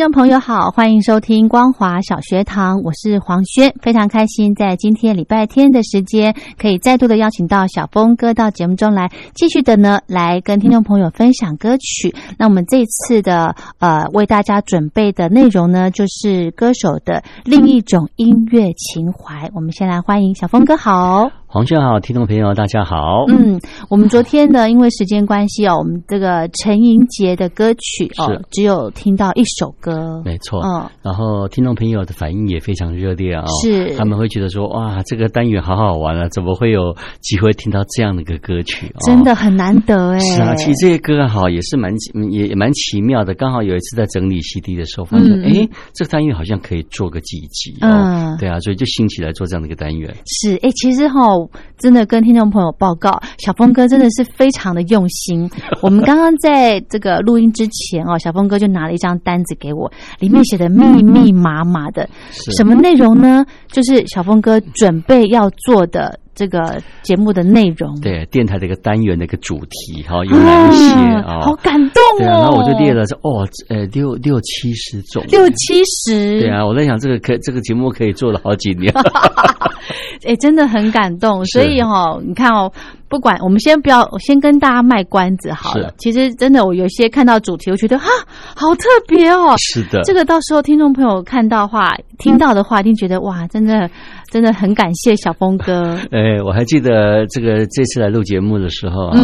听众朋友好，欢迎收听光华小学堂，我是黄轩，非常开心在今天礼拜天的时间，可以再度的邀请到小峰哥到节目中来，继续的呢来跟听众朋友分享歌曲。那我们这次的呃为大家准备的内容呢，就是歌手的另一种音乐情怀。我们先来欢迎小峰哥好。黄轩好，听众朋友大家好。嗯，我们昨天呢，因为时间关系哦，我们这个陈莹杰的歌曲哦，只有听到一首歌，没错。嗯，然后听众朋友的反应也非常热烈啊，是他们会觉得说哇，这个单元好好玩啊，怎么会有机会听到这样的一个歌曲？哦真的很难得哎。是啊，其实这些歌哈也是蛮也也蛮奇妙的。刚好有一次在整理 CD 的时候，发现哎，这个单元好像可以做个几集哦。对啊，所以就兴起来做这样的一个单元。是哎，其实哈。真的跟听众朋友报告，小峰哥真的是非常的用心。我们刚刚在这个录音之前哦，小峰哥就拿了一张单子给我，里面写的密密麻麻的，什么内容呢？就是小峰哥准备要做的。这个节目的内容，对电台的一个单元的一个主题，哈，有哪一些啊？好感动哦！然后我就列了说，哦，呃，六六七十种，六七十。对啊，我在想这个可这个节目可以做了好几年。哎，真的很感动。所以哈，你看哦，不管我们先不要，我先跟大家卖关子好了。其实真的，我有些看到主题，我觉得哈，好特别哦。是的，这个到时候听众朋友看到话、听到的话，一定觉得哇，真的。真的很感谢小峰哥。哎，我还记得这个这次来录节目的时候啊，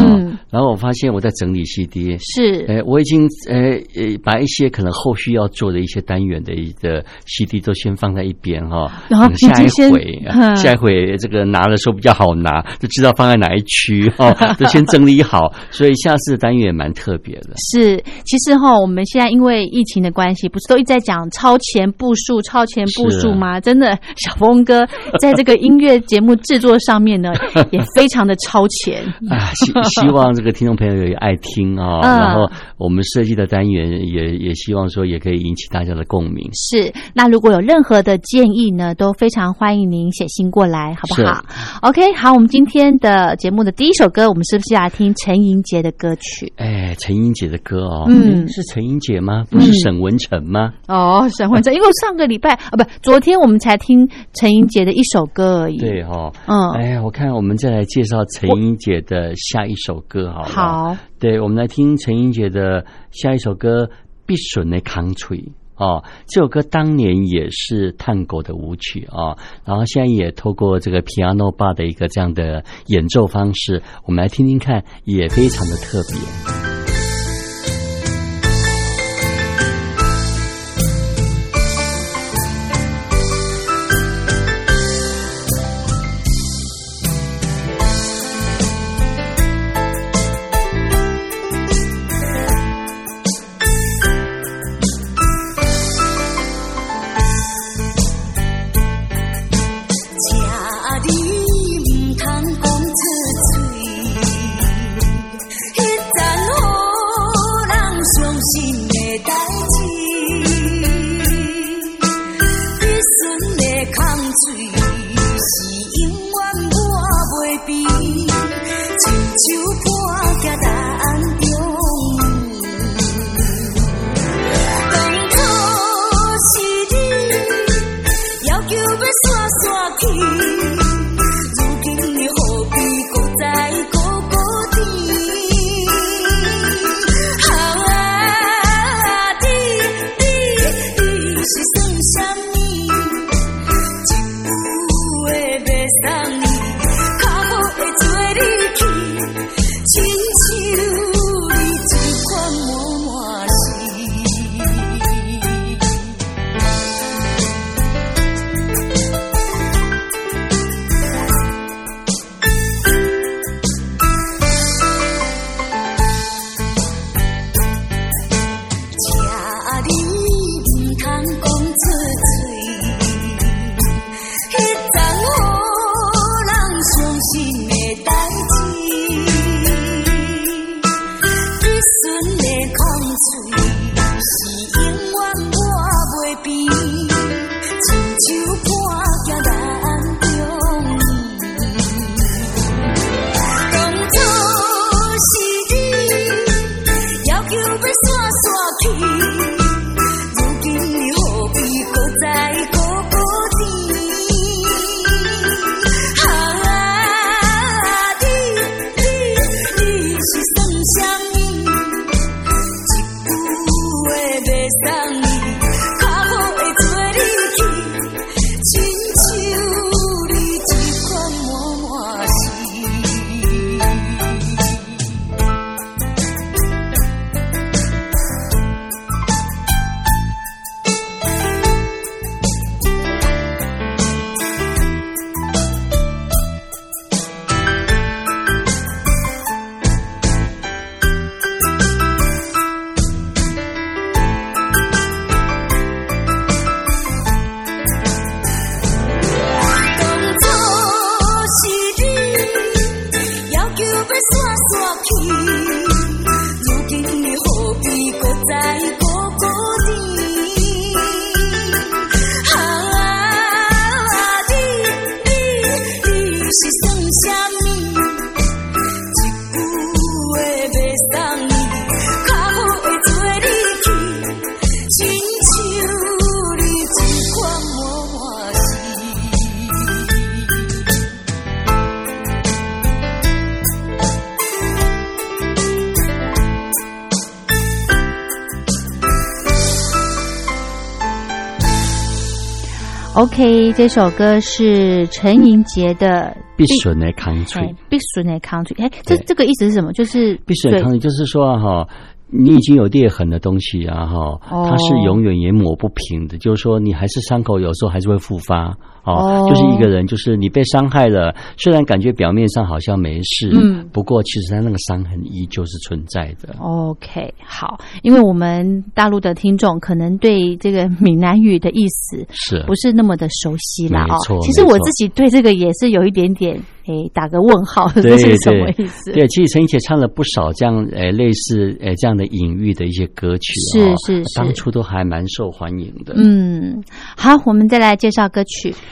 然后我发现我在整理 CD，是，哎，我已经呃呃把一些可能后续要做的一些单元的一个 CD 都先放在一边哈，然后下一回下一回这个拿的时候比较好拿，就知道放在哪一区哈，就先整理好，所以下次的单元也蛮特别的。是，其实哈，我们现在因为疫情的关系，不是都一直在讲超前部署、超前部署吗？真的，小峰哥。在这个音乐节目制作上面呢，也非常的超前啊！希希望这个听众朋友也爱听啊，然后我们设计的单元也也希望说也可以引起大家的共鸣。是，那如果有任何的建议呢，都非常欢迎您写信过来，好不好？OK，好，我们今天的节目的第一首歌，我们是不是来听陈莹杰的歌曲？哎，陈莹杰的歌哦，嗯，是陈莹杰吗？不是沈文成吗？哦，沈文成，因为上个礼拜啊，不，昨天我们才听陈莹杰的。一首歌而已。对哈，嗯，哎呀，我看我们再来介绍陈英姐的下一首歌，好了。好，对，我们来听陈英姐的下一首歌《必损的康吹》。哦，这首歌当年也是探戈的舞曲啊，然后现在也透过这个 piano bar 的一个这样的演奏方式，我们来听听看，也非常的特别。OK，这首歌是陈莹杰的《必损的康脆》，必损的康脆。哎，这这个意思是什么？就是必损的抗脆，就是说哈。你已经有裂痕的东西，然后它是永远也抹不平的。就是说，你还是伤口有时候还是会复发。哦，就是一个人，就是你被伤害了，虽然感觉表面上好像没事，嗯，不过其实他那个伤痕依旧是存在的。OK，好，因为我们大陆的听众可能对这个闽南语的意思是不是那么的熟悉了？哦，其实我自己对这个也是有一点点。哎，打个问号，这 是什么意思？对，其实陈奕迅唱了不少这样诶类似诶这样的隐喻的一些歌曲，是是是，当初都还蛮受欢迎的。嗯，好，我们再来介绍歌曲。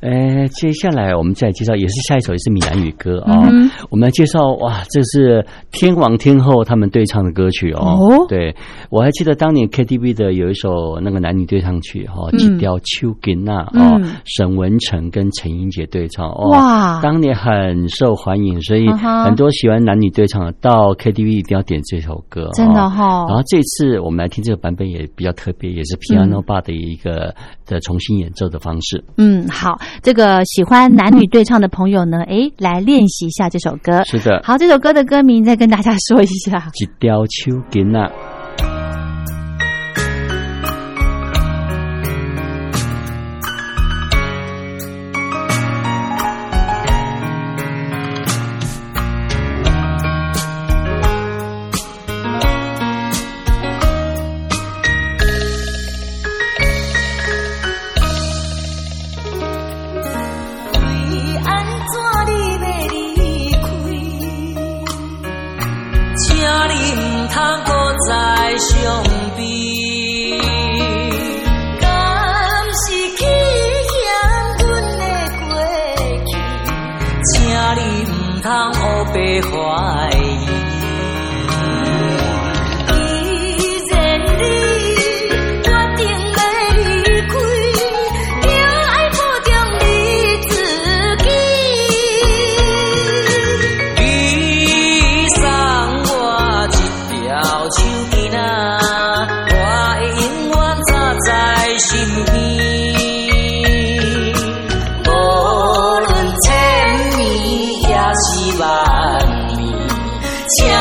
呃，接下来我们再介绍，也是下一首，也是闽南语歌哦。嗯我们来介绍，哇，这是天王天后他们对唱的歌曲哦。哦。对，我还记得当年 KTV 的有一首那个男女对唱曲哈，嗯。几条秋吉娜哦嗯，沈文成跟陈英杰对唱哦。哇。当年很受欢迎，所以很多喜欢男女对唱的到 KTV 一定要点这首歌，真的哦哈。然后这次我们来听这个版本也比较特别，也是 Piano Bar 的一个的重新演奏的方式。嗯，好，这个喜欢男女对唱的朋友呢，哎，来练习一下这首歌。是的，好，这首歌的歌名再跟大家说一下。一条秋吉娜。万年，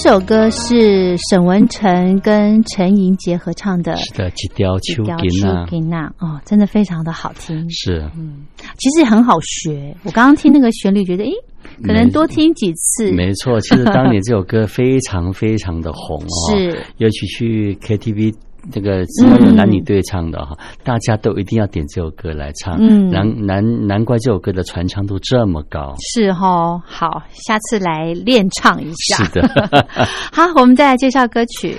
这首歌是沈文成跟陈莹杰合唱的。是的，几雕秋调吉娜哦，真的非常的好听，是嗯其实很好学。我刚刚听那个旋律，觉得诶，可能多听几次。没错。其实当年这首歌非常非常的红哦，是尤其去 KTV。这个只要有男女对唱的哈，大家都一定要点这首歌来唱。嗯难难难怪这首歌的传唱度这么高。是哈，好，下次来练唱一下。是的，好，我们再来介绍歌曲。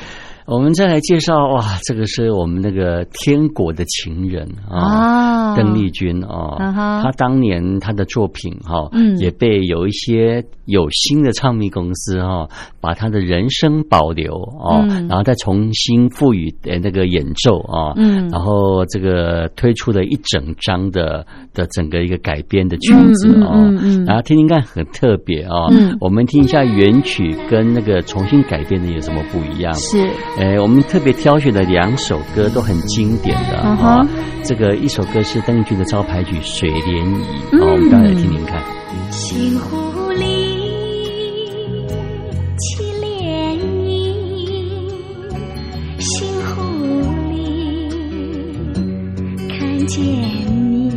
我们再来介绍哇，这个是我们那个天国的情人啊，啊。邓丽君哦，她当年她的作品哈，嗯。也被有一些有新的唱片公司哈，把她的人声保留哦，嗯。然后再重新赋予呃那个演奏啊，嗯。然后这个推出了一整张的的整个一个改编的曲子嗯哦，嗯然后听听看很特别哦，嗯。我们听一下原曲跟那个重新改编的有什么不一样？是呃，我们特别挑选的两首歌都很经典的嗯啊、哼这个一首歌是邓丽君的招牌曲《水涟漪》嗯。哦，我们大家来听听看。星湖里起涟漪，星湖里看见你，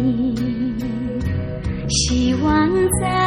希望在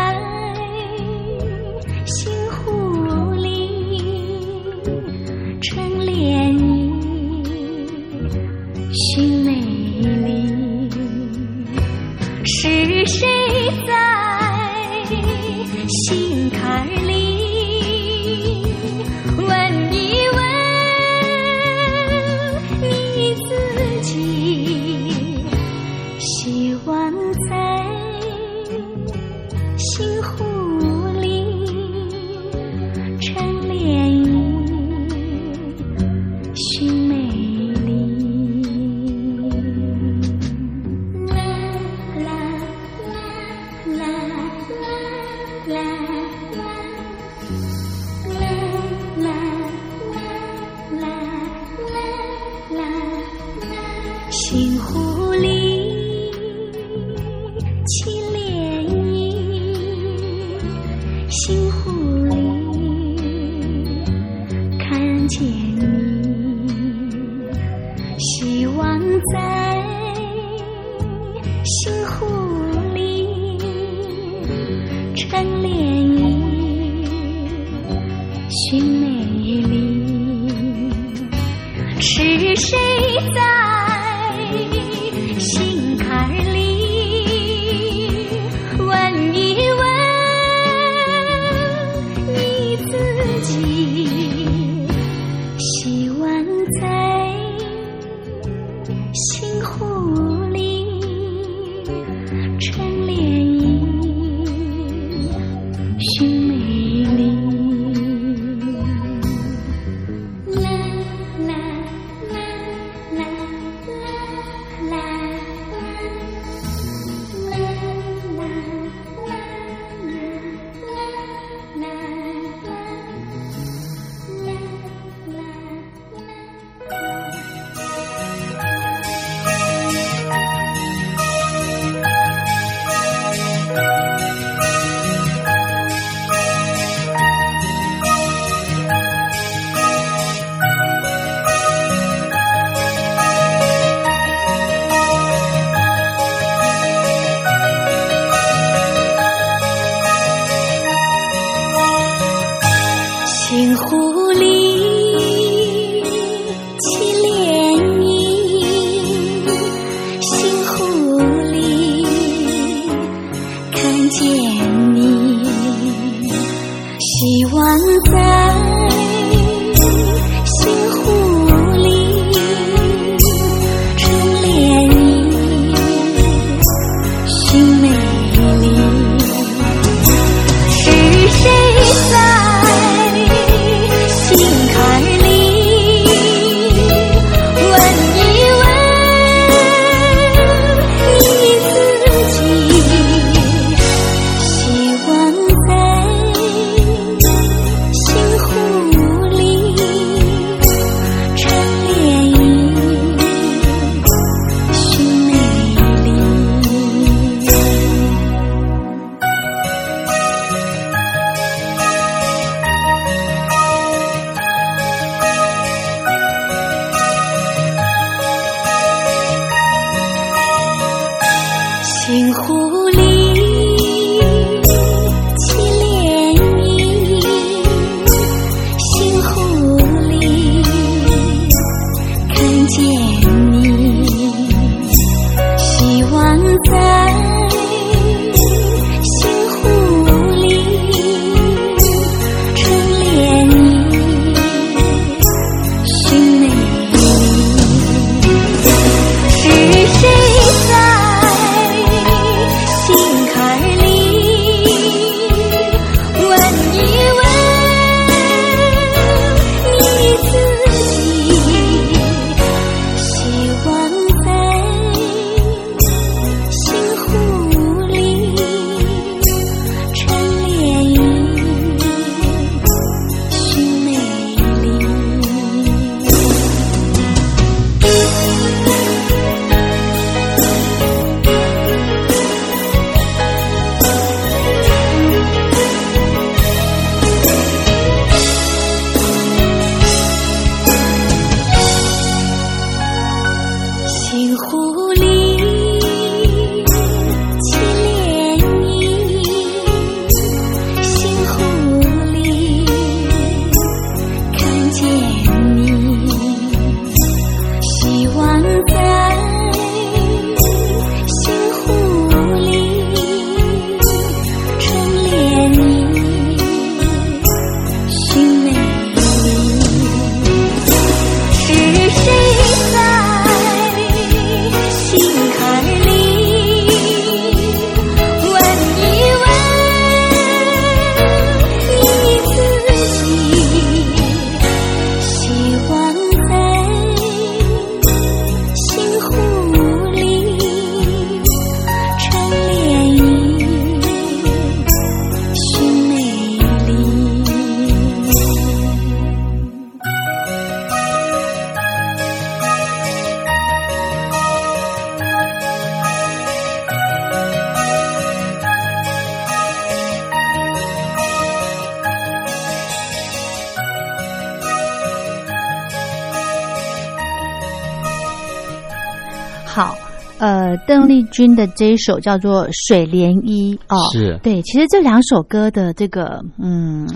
邓丽君的这一首叫做《水涟漪》哦，是。对，其实这两首歌的这个嗯，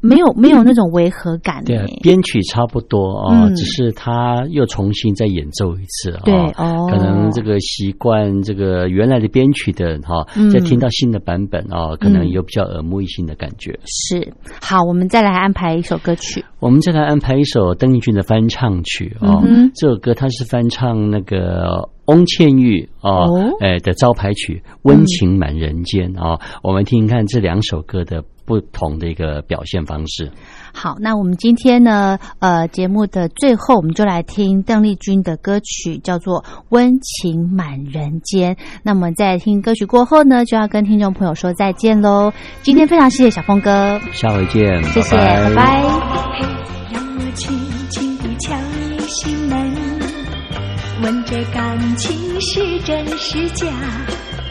没有没有那种违和感对啊，编曲差不多哦，嗯。只是他又重新再演奏一次哦。对哦。可能这个习惯这个原来的编曲的人哈嗯，再听到新的版本哦，可能有比较耳目一新的感觉。是。好，我们再来安排一首歌曲，我们再来安排一首邓丽君的翻唱曲哦，嗯这首歌它是翻唱那个翁倩玉哦，哦。哎的招牌曲《温情满人间》哦，我们听听看这两首歌的不同的一个表现方式。好，那我们今天呢，呃，节目的最后，我们就来听邓丽君的歌曲，叫做《温情满人间》。那么在听歌曲过后呢，就要跟听众朋友说再见喽。今天非常谢谢小峰哥，下回见，谢谢，拜拜让我轻轻地敲你心门，问这感情是真是假？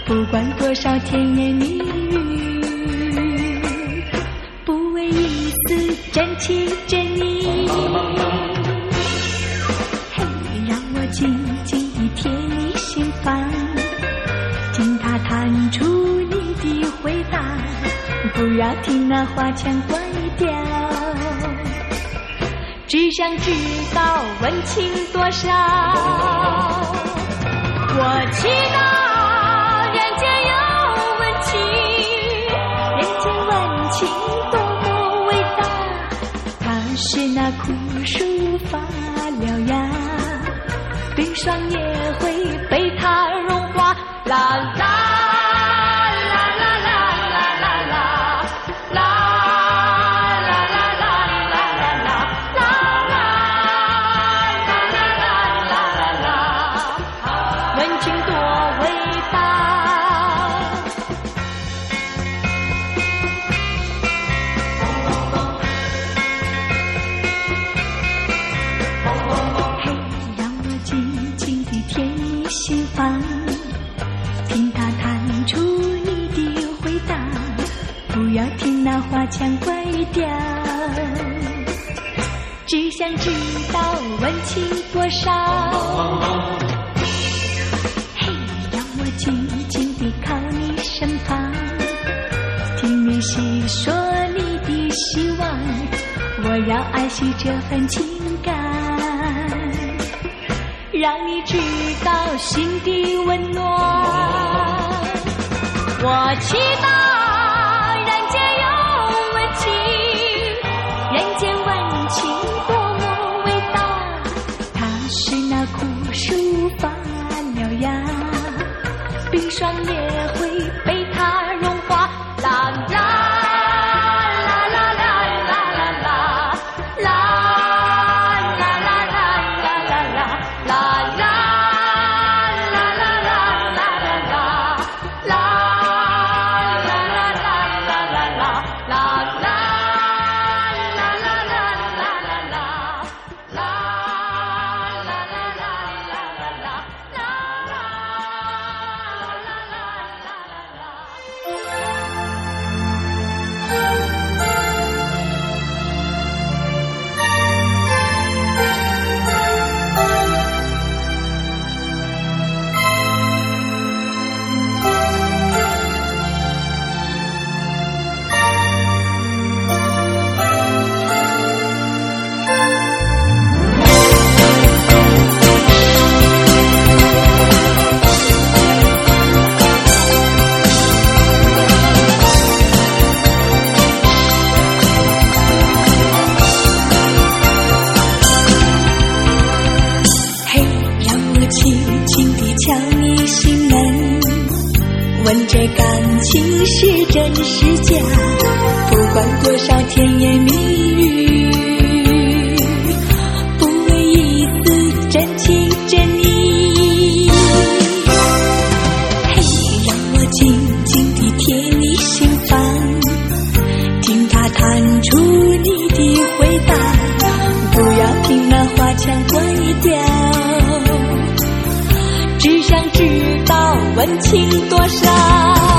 不管多少甜言蜜语，一丝真情真意。嘿，让我静静地贴你心房，听他弹出你的回答，不要听那花腔怪调。只想知道温情多少。我祈祷人间有温情，人间温情。是那枯树发了芽，冰霜也会被它融化。啦啦听那花腔怪调，只想知道温情多少。嘿，让我静静地靠你身旁，听你细说你的希望，我要爱惜这份情感。让你知道心的温暖。我祈祷上面。轻轻地敲你心门问这感情是真是假不管多少天温情多少。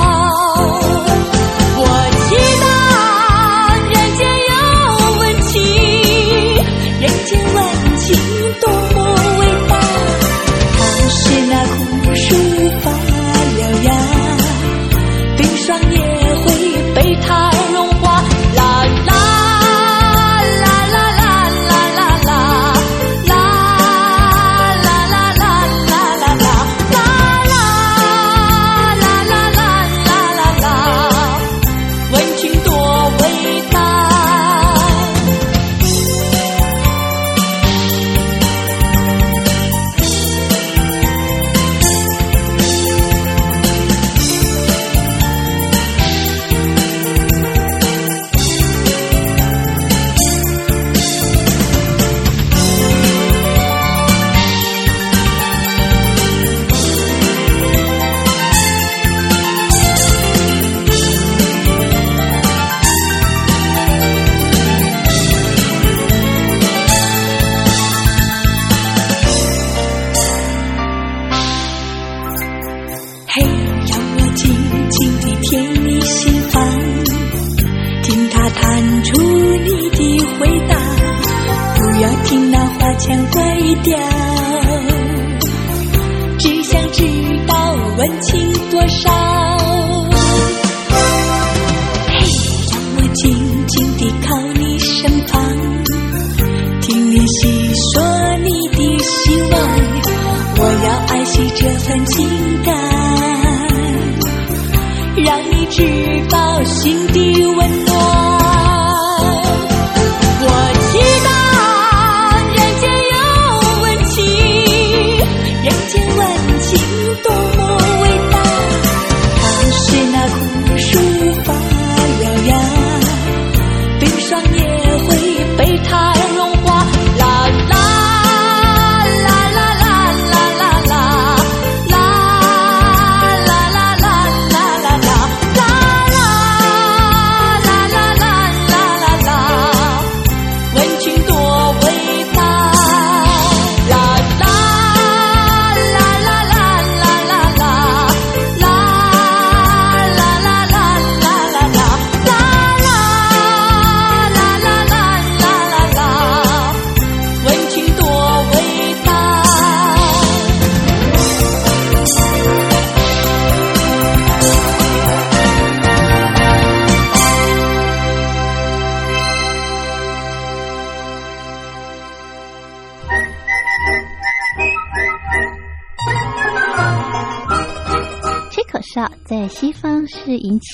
Yeah.